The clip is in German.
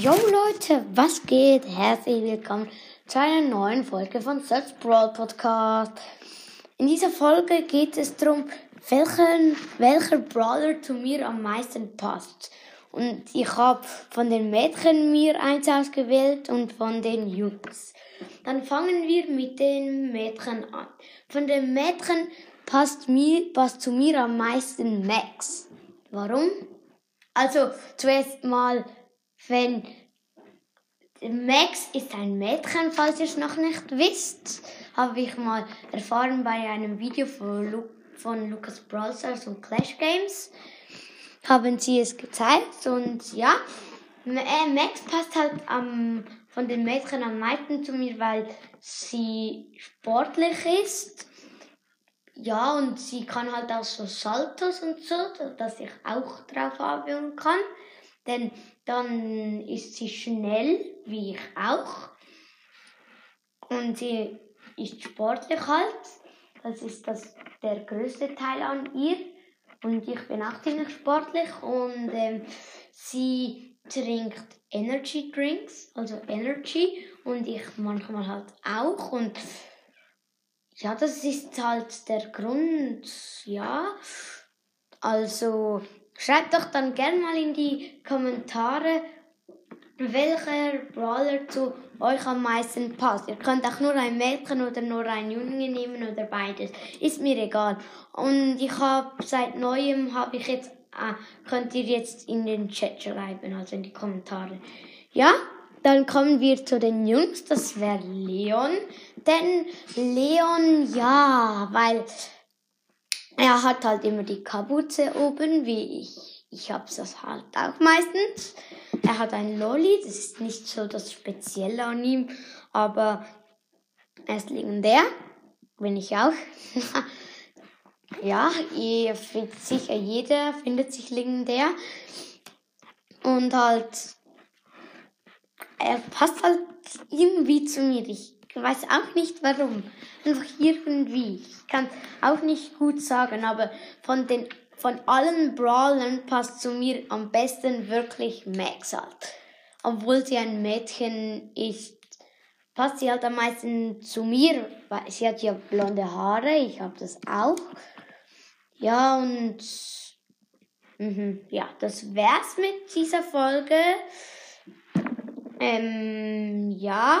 Yo Leute, was geht? Herzlich willkommen zu einer neuen Folge von Search Brawl Podcast. In dieser Folge geht es darum, welchen, welcher Brawler zu mir am meisten passt. Und ich habe von den Mädchen mir eins ausgewählt und von den Jungs. Dann fangen wir mit den Mädchen an. Von den Mädchen passt, mir, passt zu mir am meisten Max. Warum? Also zuerst mal wenn Max ist ein Mädchen, falls ihr es noch nicht wisst, habe ich mal erfahren bei einem Video von, Lu von Lucas Brawlstars und Clash Games. Haben sie es gezeigt und ja, äh, Max passt halt am, von den Mädchen am meisten zu mir, weil sie sportlich ist. Ja, und sie kann halt auch so Saltos und so, dass ich auch drauf haben kann. Denn dann ist sie schnell, wie ich auch. Und sie ist sportlich halt. Das ist das, der größte Teil an ihr. Und ich bin auch ziemlich sportlich. Und ähm, sie trinkt Energy Drinks, also Energy. Und ich manchmal halt auch. Und ja, das ist halt der Grund, ja. Also Schreibt doch dann gerne mal in die Kommentare, welcher Brawler zu euch am meisten passt. Ihr könnt auch nur ein Mädchen oder nur ein Junge nehmen oder beides. Ist mir egal. Und ich habe seit neuem habe ich jetzt ah, könnt ihr jetzt in den Chat schreiben, also in die Kommentare. Ja, dann kommen wir zu den Jungs. Das wäre Leon. Denn Leon, ja, weil er hat halt immer die Kapuze oben, wie ich. Ich hab's das halt auch meistens. Er hat ein Lolli, das ist nicht so das Spezielle an ihm, aber er ist legendär. Bin ich auch. ja, ihr findet sicher jeder findet sich legendär. Und halt, er passt halt irgendwie zu mir. Ich weiß auch nicht warum. Einfach irgendwie. Ich kann auch nicht gut sagen, aber von den von allen Brawlern passt zu mir am besten wirklich Max halt. Obwohl sie ein Mädchen ist, passt sie halt am meisten zu mir, weil sie hat ja blonde Haare, ich habe das auch. Ja, und mhm, ja, das wär's mit dieser Folge. Ähm, ja,